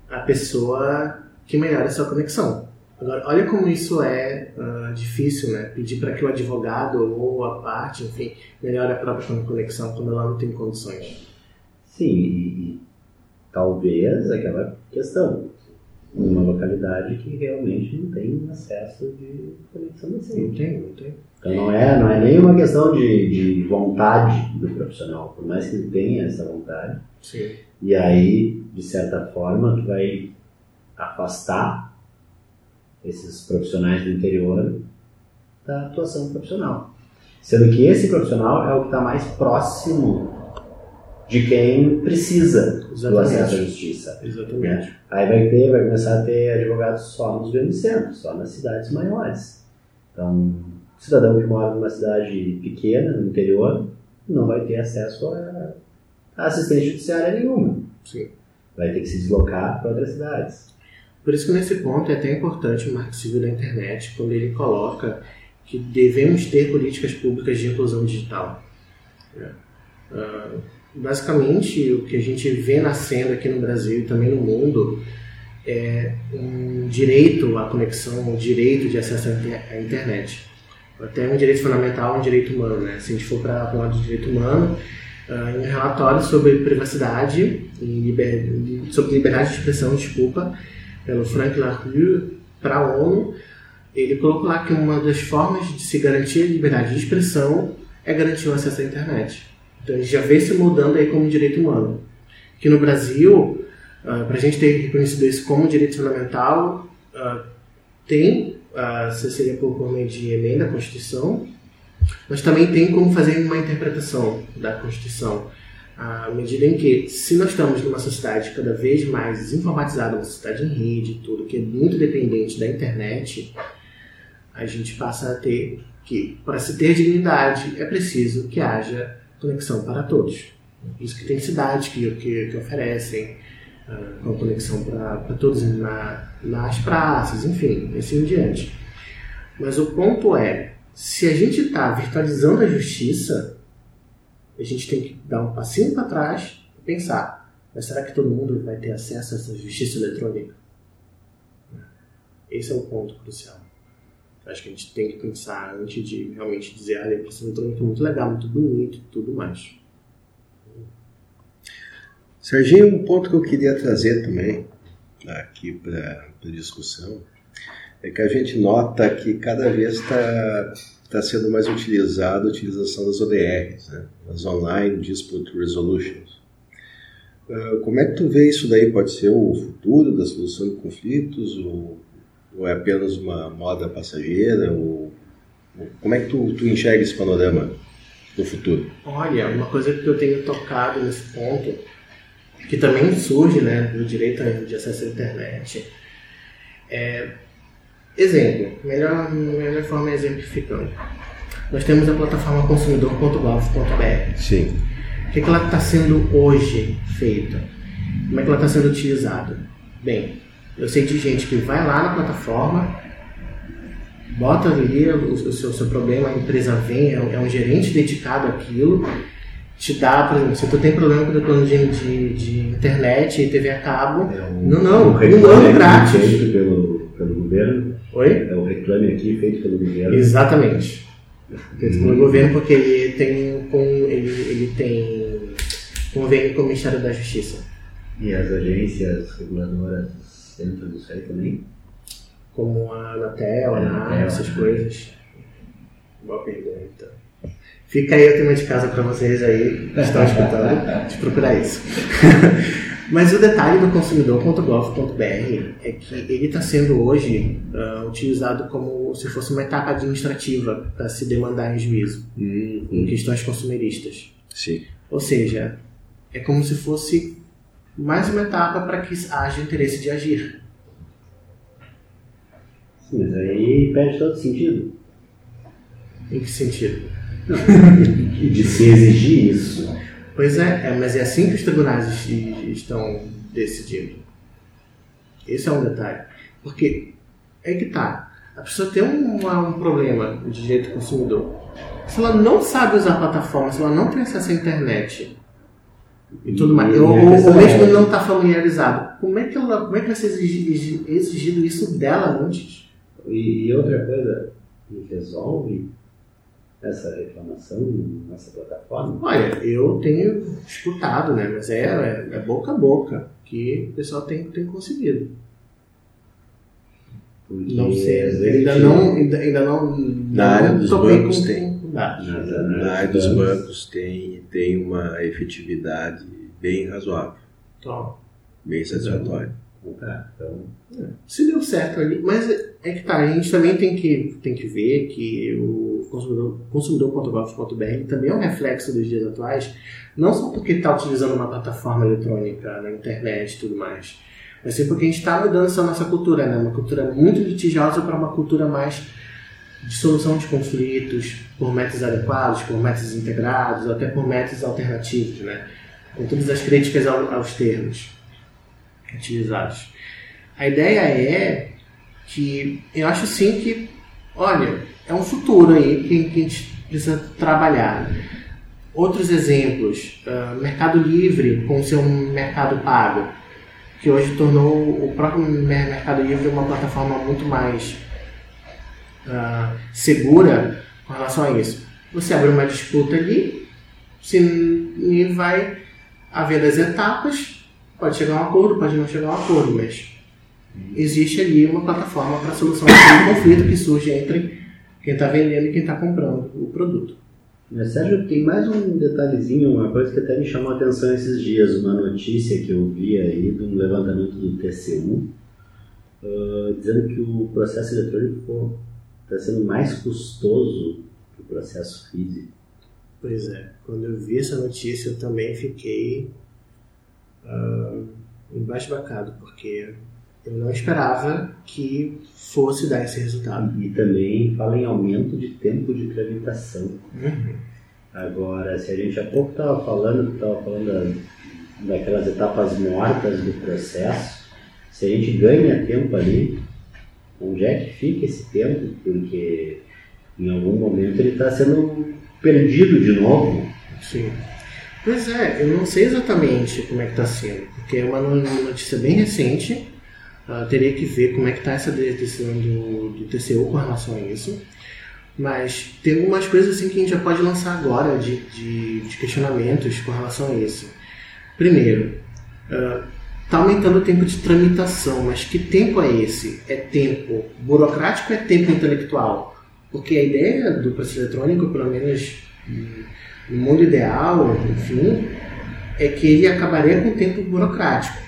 a pessoa que melhora a sua conexão. Agora, olha como isso é ah, difícil, né? Pedir para que o advogado ou a parte, enfim, melhore a própria conexão quando ela não tem condições. Sim, e, e talvez aquela questão, uma localidade que realmente não tem acesso de conexão assim. Não tem, não tem. Então não é, não é nem uma questão de, de vontade do profissional, por mais que ele tenha essa vontade. Sim. E aí, de certa forma, tu vai afastar esses profissionais do interior da atuação profissional. Sendo que esse profissional é o que está mais próximo de quem precisa do Exatamente. acesso à justiça. Exatamente. Aí vai ter, vai começar a ter advogados só nos grandes centros, só nas cidades maiores. Então, o cidadão que mora numa cidade pequena, no interior, não vai ter acesso a, a assistência judiciária nenhuma. Sim. Vai ter que se deslocar para outras cidades. Por isso que nesse ponto é até importante o Marco Civil da Internet, quando ele coloca que devemos ter políticas públicas de inclusão digital. né? Ah, basicamente, o que a gente vê nascendo aqui no Brasil e também no mundo é um direito à conexão, um direito de acesso à inter- à internet. Até um direito fundamental, um direito humano. Né? Se a gente for para o lado do direito humano, ah, em um relatório sobre privacidade e liber... sobre liberdade de expressão, desculpa, pelo Frank LaRue para a ONU, ele colocou lá que uma das formas de se garantir a liberdade de expressão é garantir o acesso à internet. Então a gente já vê isso mudando aí como direito humano. Que no Brasil, para a gente ter reconhecido isso como direito fundamental, ah, tem, ah, se seria por meio de emenda à Constituição, mas também tem como fazer uma interpretação da Constituição à medida em que, se nós estamos numa sociedade cada vez mais desinformatizada, uma sociedade em rede, tudo que é muito dependente da internet, a gente passa a ter que, para se ter dignidade, é preciso que haja conexão para todos. Por isso que tem cidades que, que, que oferecem uh, com conexão para todos na, nas praças, enfim, assim em diante. Mas o ponto é, se a gente está virtualizando a justiça, a gente tem que dar um passinho para trás e pensar, mas será que todo mundo vai ter acesso a essa justiça eletrônica? Esse é o ponto crucial. Acho que a gente tem que pensar antes de realmente dizer, ah, a impressão eletrônica é muito legal, muito bonito e tudo mais. Serginho, um ponto que eu queria trazer também aqui para discussão é que a gente nota que cada vez está tá sendo mais utilizada a utilização das ODRs, né? as Online Dispute Resolutions. Uh, como é que tu vê isso daí? Pode ser o futuro da solução de conflitos ou, ou é apenas uma moda passageira? Ou, como é que tu, tu enxerga esse panorama do futuro? Olha, uma coisa que eu tenho tocado nesse ponto, que também surge né, do direito de acesso à internet, é Exemplo, melhor, melhor forma é exemplificando. Nós temos a plataforma consumidor.gov.br. Sim. O que, é que ela está sendo hoje feita? Como é que ela está sendo utilizada? Bem, eu sei de gente que vai lá na plataforma, bota ali o, o seu, seu, problema, a empresa vem, é um, é um, gerente dedicado àquilo, te dá, por exemplo, se tu tem problema com o plano de, de, de, internet e TV a cabo, é um, não, não, um, um ano grátis. Pelo, pelo governo Oi? É o reclame aqui feito pelo governo. Exatamente. Feito pelo governo porque ele tem, com, ele, ele tem convênio com o Ministério da Justiça. E as agências reguladoras entram nisso aí também? Como a Anatel, a essas coisas. Boa pergunta. Fica aí o tema de casa para vocês aí que estão escutando, de procurar isso. Mas o detalhe do consumidor.gov.br é que ele está sendo hoje uh, utilizado como se fosse uma etapa administrativa para se demandar em juízo uhum. em questões consumeristas. Sim. Ou seja, é como se fosse mais uma etapa para que haja interesse de agir. Sim, mas aí perde todo sentido. Em que sentido? de se exigir isso. Pois é, é, mas é assim que os tribunais estão decidindo. Esse é um detalhe. Porque é que tá. A pessoa tem um, um problema de direito consumidor. Se ela não sabe usar a plataforma, se ela não tem acesso à internet e tudo mais, ou, ou mesmo não está familiarizado, como é que ela, como é que vai ser exigido, exigido isso dela antes? E, e outra coisa, resolve essa reclamação nessa plataforma? Olha, eu tenho escutado, né? Mas é, é, é boca a boca que o pessoal tem, tem conseguido. Porque não sei, ainda não, ainda, ainda não. Na área dos bancos tem. Na, na, área dos bancos tem, tem uma efetividade bem razoável. Tom. Bem satisfatória. Tá, então. É, se deu certo ali, mas é que tá, a gente também tem que, tem que ver que o consumidor.gov.br consumidor também é um reflexo dos dias atuais, não só porque está utilizando uma plataforma eletrônica na internet e tudo mais, mas sim porque a gente está mudando essa nossa cultura, né? uma cultura muito litigiosa para uma cultura mais de solução de conflitos por métodos adequados, por métodos integrados, ou até por métodos alternativos, né? com todas as críticas aos termos utilizados. A ideia é que eu acho sim que, olha, é um futuro aí que, que a gente precisa trabalhar. Outros exemplos, uh, Mercado Livre com seu mercado pago, que hoje tornou o próprio Mercado Livre uma plataforma muito mais uh, segura com relação a isso. Você abre uma disputa ali, se vai haver das etapas, pode chegar a um acordo, pode não chegar a um acordo, mas existe ali uma plataforma para solução de conflito que surge entre quem está vendendo e quem está comprando o produto. Mas Sérgio, tem mais um detalhezinho, uma coisa que até me chamou a atenção esses dias, uma notícia que eu vi aí de um levantamento do TCU, uh, dizendo que o processo eletrônico está sendo mais custoso que o processo físico. Pois é, quando eu vi essa notícia eu também fiquei uh, embasbacado, porque eu não esperava que fosse dar esse resultado. E também fala em aumento de tempo de tramitação. Uhum. Agora, se a gente há pouco estava falando, estava falando daquelas etapas mortas do processo, se a gente ganha tempo ali, onde é que fica esse tempo? Porque em algum momento ele está sendo perdido de novo. Sim. Pois é, eu não sei exatamente como é que está sendo, porque é uma notícia bem recente, uh, teria que ver como é que está essa decisão do, do TCU com relação a isso. Mas tem algumas coisas assim que a gente já pode lançar agora de, de, de questionamentos com relação a isso. Primeiro, está aumentando o tempo de tramitação, mas que tempo é esse? É tempo burocrático ou é tempo intelectual? Porque a ideia do processo eletrônico, pelo menos no mundo ideal, enfim, é que ele acabaria com o tempo burocrático,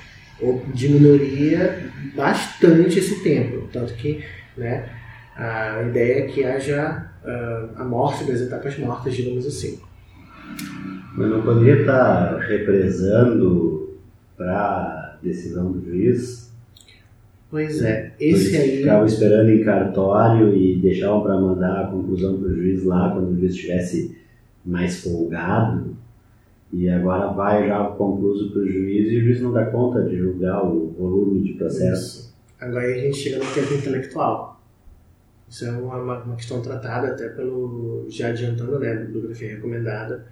ou diminuiria bastante esse tempo. Tanto que né, a ideia é que haja uh, a morte das etapas mortas, digamos assim. Mas não poderia estar represando para decisão do juiz Pois é, esse aí. Ficavam esperando em cartório e deixavam para mandar a conclusão para o juiz lá quando o juiz estivesse mais folgado. E agora vai já concluso para o juiz e o juiz não dá conta de julgar o volume de processo. Isso. Agora a gente chega no tempo intelectual. Isso é uma, uma questão tratada até pelo, já adiantando, né, bibliografia recomendada,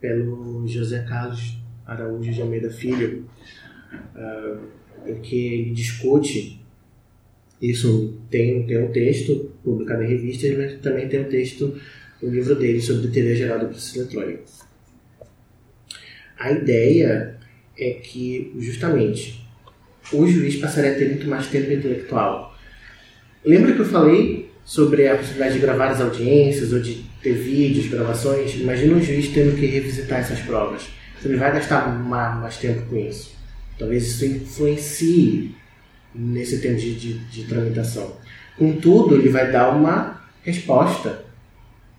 pelo José Carlos Araújo de Almeida Filho, uh, em que ele discute isso tem, tem um texto publicado em revistas, mas também tem um texto no livro dele sobre teoria geral do processo eletrônico. A ideia é que, justamente, o juiz passaria a ter muito mais tempo intelectual. Lembra que eu falei sobre a possibilidade de gravar as audiências ou de ter vídeos, gravações? Imagina um juiz tendo que revisitar essas provas. Ele vai gastar mais, tempo com isso. Talvez isso influencie nesse tempo de, de, de tramitação. Contudo, ele vai dar uma resposta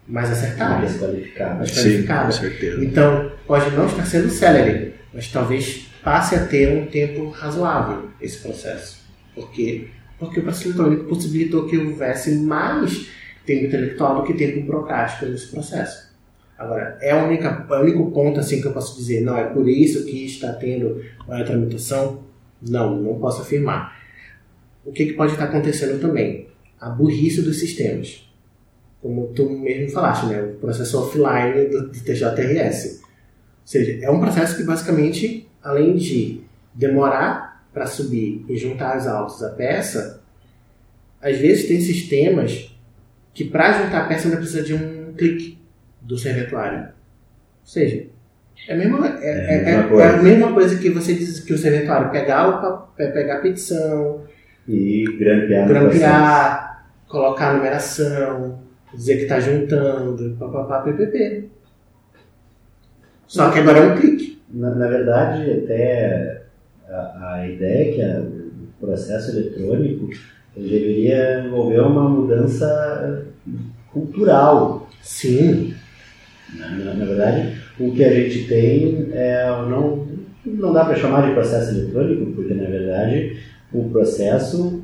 mais acertada. Mais qualificada. Mais qualificada. Sim, com certeza. Então, pode não estar sendo célere, mas talvez passe a ter um tempo razoável esse processo. Por quê? Porque o processo eletrônico possibilitou que houvesse mais tempo intelectual do que tempo burocrático nesse processo. Agora, é, é o único ponto assim que eu posso dizer, não, é por isso que está tendo a tramitação? Não, não posso afirmar. O que, que pode estar acontecendo também? A burrice dos sistemas. Como tu mesmo falaste, né? o processo offline do, do TJRS. Ou seja, é um processo que basicamente, além de demorar para subir e juntar os autos à peça, às vezes tem sistemas que para juntar a peça ainda precisa de um clique do serventuário. Ou seja, é a mesma, é, é, é, é a mesma coisa que você diz que o serventuário pegar, o, pegar a petição, e grampear, grampear colocar a numeração, dizer que está juntando, papapá, ppp. Só que agora é um clique. Na, na verdade, até a, a ideia é que a, o processo eletrônico deveria envolver uma mudança cultural. Sim. Na, na, verdade, o que a gente tem é não não dá para chamar de processo eletrônico, porque na verdade o processo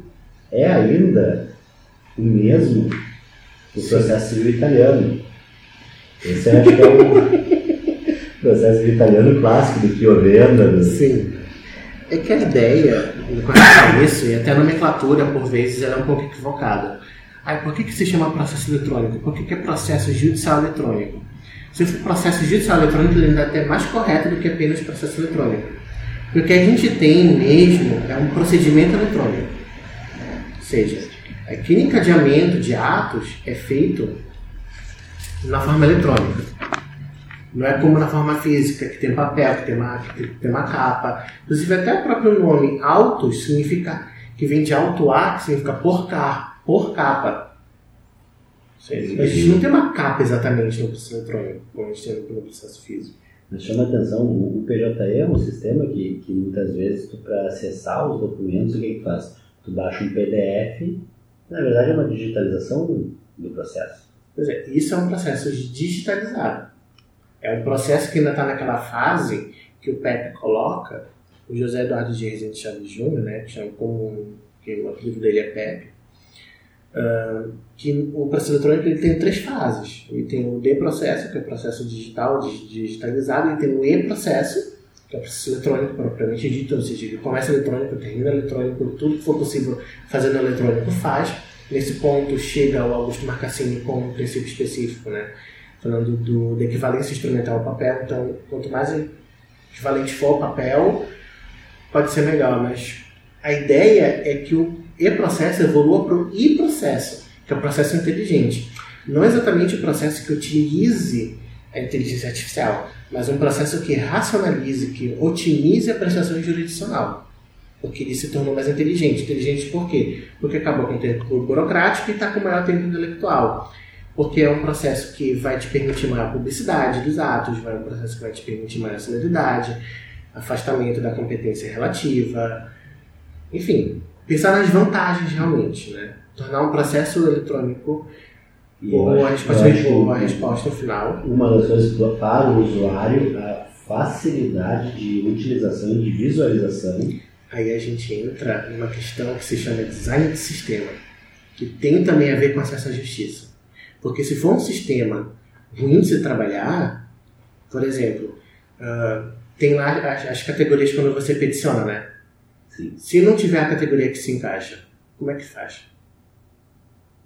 é ainda o mesmo do processo civil italiano. Esse acho que é o processo italiano clássico do Chiovenda. Do... Sim. É que a ideia, relação a isso, e até a nomenclatura, por vezes, ela é um pouco equivocada. Aí, por que, que se chama processo eletrônico? Por que, que é processo judicial eletrônico? Se for processo judicial eletrônico, ele ainda é até mais correto do que apenas processo eletrônico. Porque o que a gente tem mesmo é um procedimento eletrônico. Ou seja, aquele encadeamento de atos é feito na forma eletrônica. Não é como na forma física, que tem papel, que tem uma, que tem uma capa. Inclusive, até o próprio nome autos significa que vem de autuar, que significa por, car, por capa. Seja, a gente não tem uma capa exatamente no processo eletrônico, como a gente tem no processo físico. Mas chama atenção, o PJE é um sistema que, que muitas vezes, para acessar os documentos, o que, que faz? Tu baixa um PDF, na verdade é uma digitalização do, do processo. Pois é, isso é um processo digitalizado. É um processo que ainda está naquela fase que o PEP coloca, o José Eduardo de Rezende Chaves Júnior, né, que chama como, que o apelido dele é PEP, uh, que o processo eletrônico ele tem três fases. Ele tem o D-processo, que é o processo digital, digitalizado, e tem o E-processo, que é o processo eletrônico propriamente dito, ou seja, ele começa eletrônico, termina eletrônico, tudo que for possível fazendo eletrônico faz. Nesse ponto chega o Augusto Marcassini com um princípio específico, né? falando do, da equivalência instrumental ao papel. Então, quanto mais equivalente for ao papel, pode ser melhor, mas a ideia é que o e-processo evolua para o i-processo, que é o processo inteligente. Não exatamente o processo que utilize a inteligência artificial, mas um processo que racionalize, que otimize a prestação jurisdicional. Porque ele se tornou mais inteligente. Inteligente por quê? Porque acabou com o tempo burocrático e está com maior tempo intelectual. Porque é um processo que vai te permitir maior publicidade dos atos, vai um processo que vai te permitir maior celeridade, afastamento da competência relativa, enfim, pensar nas vantagens realmente, né? Tornar um processo eletrônico boa, a resposta, boa, a resposta final. Uma das coisas para o usuário, a facilidade de utilização e de visualização. Aí a gente entra numa questão que se chama design de sistema, que tem também a ver com acesso à justiça. Porque se for um sistema ruim de se trabalhar, por exemplo, uh, tem lá as, as, categorias quando você peticiona, né? Sim. Se não tiver a categoria que se encaixa, como é que faz?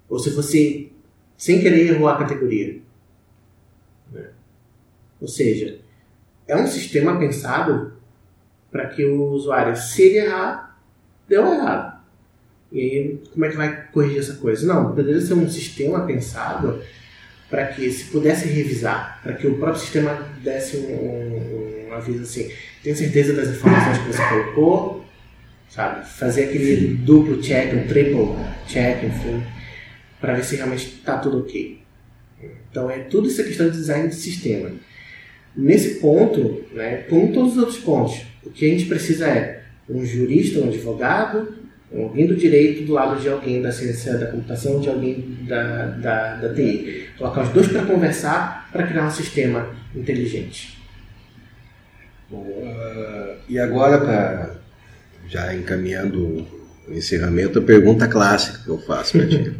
Ou se você, sem querer, errou a categoria. Né? Ou seja, é um sistema pensado para que o usuário, se ele errar, deu errado. E aí, como é que vai corrigir essa coisa? Não, poderia ser um sistema pensado para que se pudesse revisar, para que o próprio sistema desse um, um, um aviso assim, tem certeza das informações que você colocou, sabe? Fazer aquele duplo check, um triple check, enfim, para ver se realmente está tudo ok. Então é tudo isso questão de design de sistema. Nesse ponto, né, como todos os outros pontos, o que a gente precisa é um jurista, um advogado, alguém do direito do lado de alguém da ciência da computação, de alguém da, da, da TI. Colocar os dois para conversar para criar um sistema inteligente. Bom, uh, e agora, para já encaminhando o encerramento, a pergunta clássica que eu faço para ti.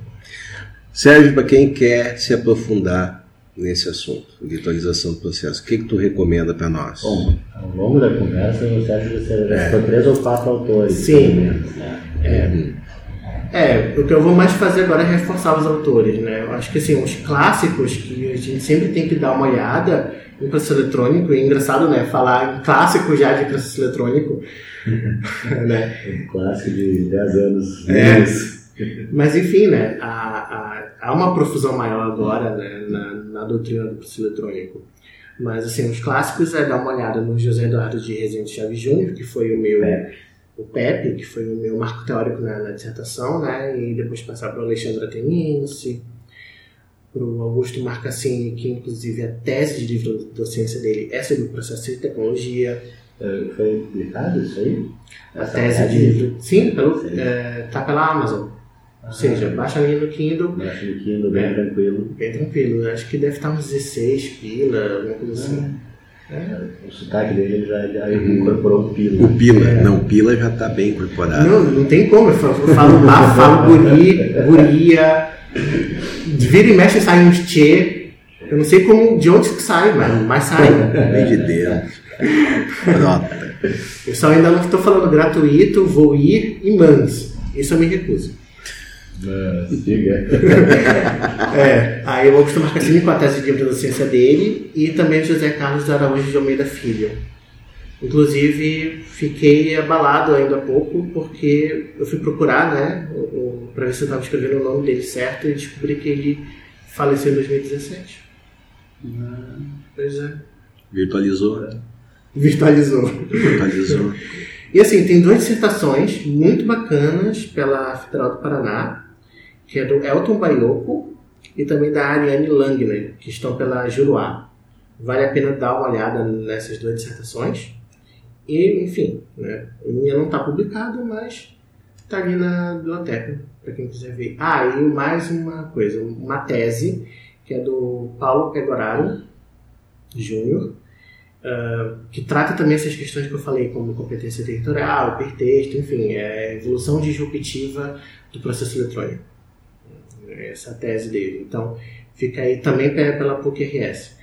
Serve para quem quer se aprofundar nesse assunto, virtualização do processo. O que, que tu recomenda para nós? Bom, ao longo da conversa, você acha que você é. três ou quatro autores. Sim. Né? É, é, o que eu vou mais fazer agora é reforçar os autores, né? Eu acho que assim, os clássicos que a gente sempre tem que dar uma olhada em processo eletrônico, e é engraçado, né? Falar em clássico já de processo eletrônico. né? Um clássico de 10 anos. É. Mas enfim, né? Há, há, há, uma profusão maior agora né? na, na doutrina do processo eletrônico. Mas assim, os clássicos é dar uma olhada no José Eduardo de Rezende Chaves Júnior, que foi o meu. É o PEP, que foi o meu marco teórico na, na dissertação, né? E depois passar para o Alexandre Ateniense, para o Augusto Marcassini, que inclusive a tese de livro docência dele é sobre o processo de tecnologia. É, foi publicado isso aí? A Essa tese de livro. Sim, pelo, é, tá pela Amazon. Ah, Ou seja, baixa ali no Kindle. Baixa no Kindle, bem é, tranquilo. Bem tranquilo. Acho que deve estar uns 16 pila, alguma coisa assim. Ah. É, o sotaque dele já, já incorporou o pila. O pila, é. não, pila já está bem incorporado. Não, não tem como. Eu falo, eu falo lá, falo guri, guria. Vira e mexe sai um tchê. Eu não sei como, de onde que sai, mas, mas sai. Vem de dentro. Nota. Eu só ainda não estou falando gratuito, vou ir e mans. Isso eu me recuso. Siga. é, aí eu vou acostumar com com a tese de docência dele e também José Carlos de Araújo de Almeida Filho. Inclusive, fiquei abalado ainda há pouco porque eu fui procurar, né, para ver se eu estava escrevendo o nome dele certo e descobri que ele faleceu em 2017. Ah, pois é. Virtualizou. Virtualizou. Virtualizou. e assim, tem duas dissertações muito bacanas pela Federal do Paraná que é do Elton Baioco e também da Ariane Langner, que estão pela Juruá. Vale a pena dar uma olhada nessas duas dissertações. E, enfim, né, a minha não está publicada, mas está ali na biblioteca, para quem quiser ver. Ah, e mais uma coisa, uma tese, que é do Paulo Pegoraro Júnior, que trata também essas questões que eu falei, como competência territorial, hipertexto, enfim, é evolução disruptiva do processo eletrônico essa tese dele. Então, fica aí também pela PUC-RS.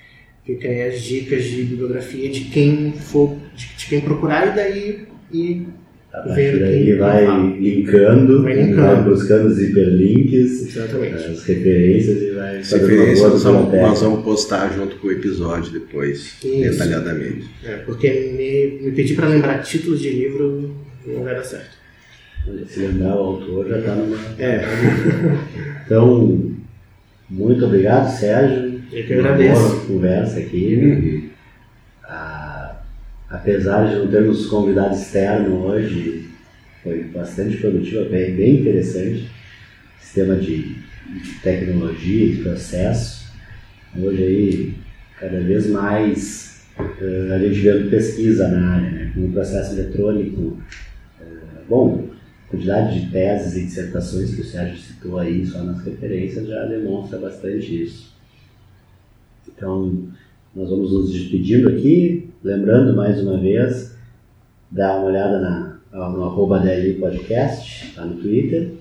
Fica aí as dicas de bibliografia de quem for de, de quem procurar e daí e A partir daí quem vai linkando, Vai vai, linkando. buscando os hiperlinks, Exatamente. as referências e vai As fazendo uma referências boa nós vamos, nós vamos postar junto com o episódio depois, Isso. detalhadamente. É, porque me, me pedir para lembrar títulos de livro não vai dar certo. Se lembrar o autor já está numa. É, Então, muito obrigado, Sérgio. Eu que Uma agradeço. boa conversa aqui. Ah, apesar de não termos convidado externo hoje, foi bastante produtivo, bem, bem interessante. Sistema de tecnologia, de processo. Hoje aí, cada vez mais eh, a gente vê pesquisa na área, né? com o processo eletrônico. eh, bom, a quantidade de teses e dissertações que o Sérgio citou aí só nas referências já demonstra bastante isso. Então, nós vamos nos despedindo aqui, lembrando mais uma vez, dá uma olhada na, no arroba DLI Podcast, está no Twitter,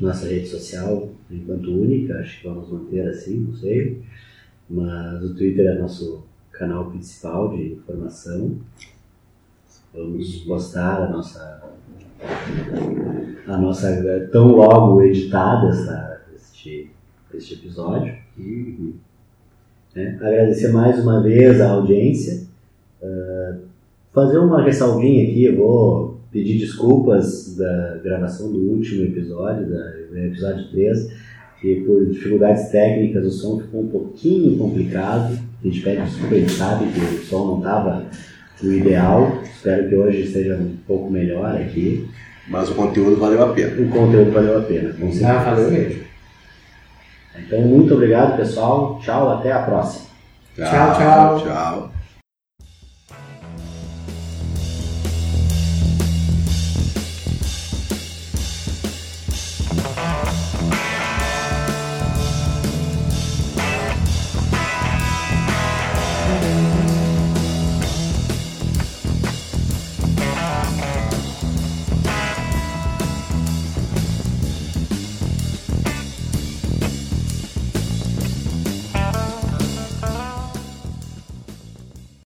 nossa rede social, enquanto única, acho que vamos manter assim, não sei, mas o Twitter é nosso canal principal de informação. Vamos postar a nossa a nossa tão logo editada essa, este, este episódio. né? Agradecer mais uma vez a audiência. Fazer uma ressalvinha aqui, eu vou pedir desculpas da gravação do último episódio, da, do episódio 3, que por dificuldades técnicas o som ficou um pouquinho complicado. A gente pede desculpa, a gente sabe que o som não estava o ideal. Espero que hoje esteja um pouco melhor aqui. Mas o conteúdo valeu a pena. O conteúdo valeu a pena, com certeza. ah, valeu mesmo. Então, muito obrigado, pessoal. Tchau, até a próxima. Tchau, tchau. Tchau.